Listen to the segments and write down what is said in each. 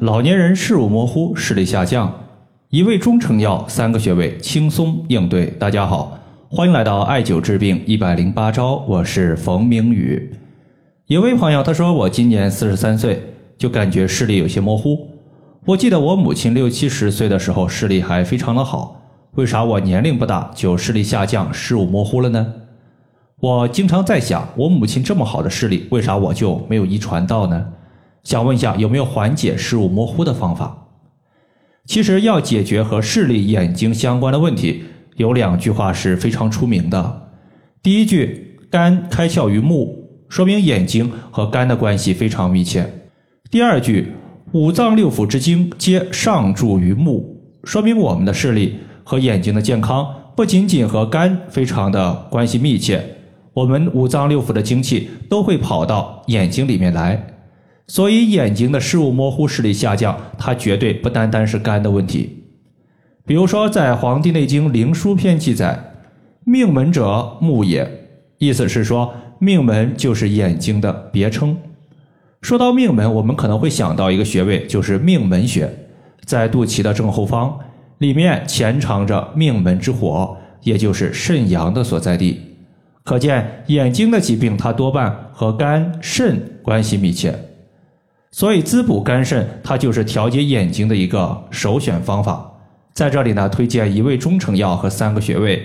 老年人视物模糊，视力下降，一味中成药，三个穴位轻松应对。大家好，欢迎来到艾灸治病一百零八招，我是冯明宇。有位朋友他说，我今年四十三岁，就感觉视力有些模糊。我记得我母亲六七十岁的时候视力还非常的好，为啥我年龄不大就视力下降、视物模糊了呢？我经常在想，我母亲这么好的视力，为啥我就没有遗传到呢？想问一下，有没有缓解视物模糊的方法？其实要解决和视力、眼睛相关的问题，有两句话是非常出名的。第一句“肝开窍于目”，说明眼睛和肝的关系非常密切。第二句“五脏六腑之精皆上注于目”，说明我们的视力和眼睛的健康不仅仅和肝非常的关系密切，我们五脏六腑的精气都会跑到眼睛里面来。所以眼睛的视物模糊、视力下降，它绝对不单单是肝的问题。比如说，在《黄帝内经·灵枢篇》记载：“命门者，目也。”意思是说，命门就是眼睛的别称。说到命门，我们可能会想到一个穴位，就是命门穴，在肚脐的正后方，里面潜藏着命门之火，也就是肾阳的所在地。可见，眼睛的疾病，它多半和肝、肾关系密切。所以滋补肝肾，它就是调节眼睛的一个首选方法。在这里呢，推荐一味中成药和三个穴位。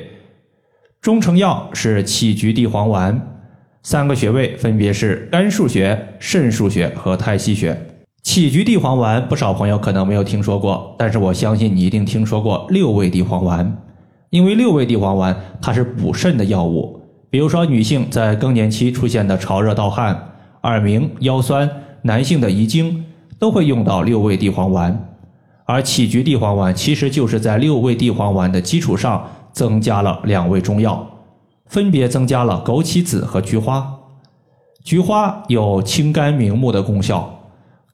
中成药是杞菊地黄丸，三个穴位分别是肝腧穴、肾腧穴和太溪穴。杞菊地黄丸，不少朋友可能没有听说过，但是我相信你一定听说过六味地黄丸，因为六味地黄丸它是补肾的药物。比如说，女性在更年期出现的潮热盗汗、耳鸣、腰酸。男性的遗精都会用到六味地黄丸，而杞菊地黄丸其实就是在六味地黄丸的基础上增加了两味中药，分别增加了枸杞子和菊花。菊花有清肝明目的功效，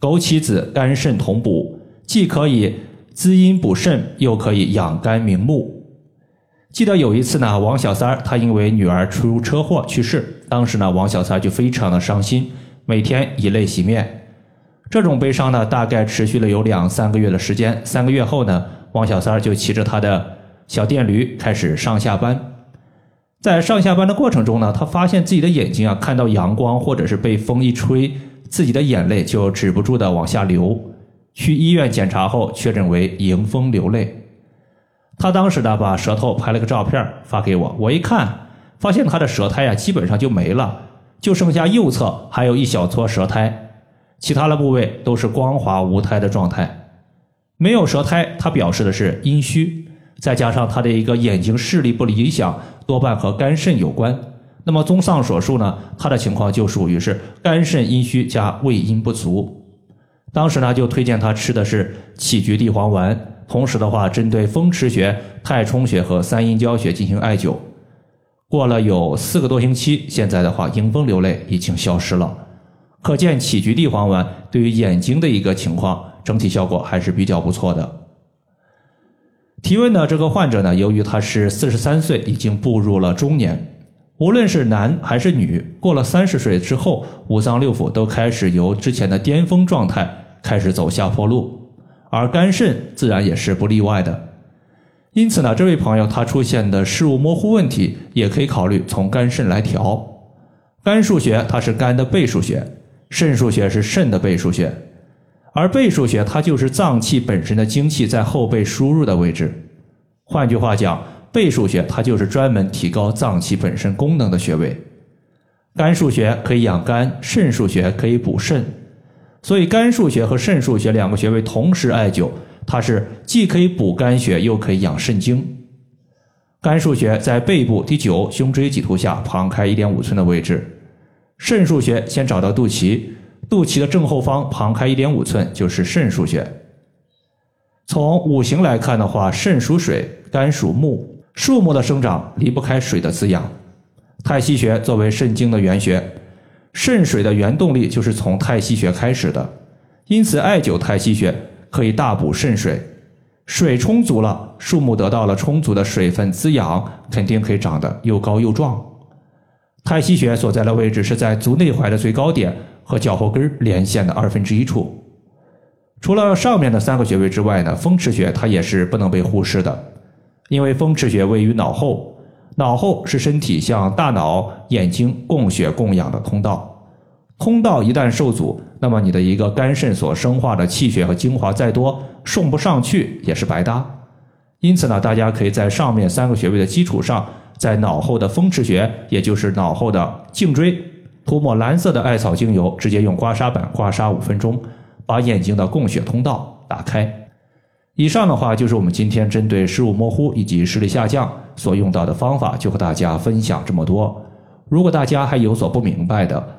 枸杞子肝肾同补，既可以滋阴补肾，又可以养肝明目。记得有一次呢，王小三儿他因为女儿出车祸去世，当时呢，王小三就非常的伤心。每天以泪洗面，这种悲伤呢，大概持续了有两三个月的时间。三个月后呢，王小三就骑着他的小电驴开始上下班。在上下班的过程中呢，他发现自己的眼睛啊，看到阳光或者是被风一吹，自己的眼泪就止不住的往下流。去医院检查后，确诊为迎风流泪。他当时呢，把舌头拍了个照片发给我，我一看，发现他的舌苔呀，基本上就没了。就剩下右侧还有一小撮舌苔，其他的部位都是光滑无苔的状态。没有舌苔，它表示的是阴虚，再加上他的一个眼睛视力不理想，多半和肝肾有关。那么综上所述呢，他的情况就属于是肝肾阴虚加胃阴不足。当时呢，就推荐他吃的是杞菊地黄丸，同时的话，针对风池穴、太冲穴和三阴交穴进行艾灸。过了有四个多星期，现在的话，迎风流泪已经消失了，可见杞菊地黄丸对于眼睛的一个情况，整体效果还是比较不错的。提问的这个患者呢，由于他是四十三岁，已经步入了中年，无论是男还是女，过了三十岁之后，五脏六腑都开始由之前的巅峰状态开始走下坡路，而肝肾自然也是不例外的。因此呢，这位朋友他出现的视物模糊问题，也可以考虑从肝肾来调。肝腧穴它是肝的背腧穴，肾腧穴是肾的背腧穴，而背腧穴它就是脏器本身的精气在后背输入的位置。换句话讲，背腧穴它就是专门提高脏器本身功能的穴位。肝腧穴可以养肝，肾腧穴可以补肾，所以肝腧穴和肾腧穴两个穴位同时艾灸。它是既可以补肝血，又可以养肾精。肝腧穴在背部第九胸椎棘突下旁开一点五寸的位置。肾腧穴先找到肚脐，肚脐的正后方旁开一点五寸就是肾腧穴。从五行来看的话，肾属水，肝属木，树木的生长离不开水的滋养。太溪穴作为肾经的原穴，肾水的原动力就是从太溪穴开始的，因此艾灸太溪穴。可以大补肾水，水充足了，树木得到了充足的水分滋养，肯定可以长得又高又壮。太溪穴所在的位置是在足内踝的最高点和脚后跟连线的二分之一处。除了上面的三个穴位之外呢，风池穴它也是不能被忽视的，因为风池穴位于脑后，脑后是身体向大脑、眼睛供血供氧的通道。通道一旦受阻，那么你的一个肝肾所生化的气血和精华再多，送不上去也是白搭。因此呢，大家可以在上面三个穴位的基础上，在脑后的风池穴，也就是脑后的颈椎，涂抹蓝色的艾草精油，直接用刮痧板刮痧五分钟，把眼睛的供血通道打开。以上的话就是我们今天针对视物模糊以及视力下降所用到的方法，就和大家分享这么多。如果大家还有所不明白的，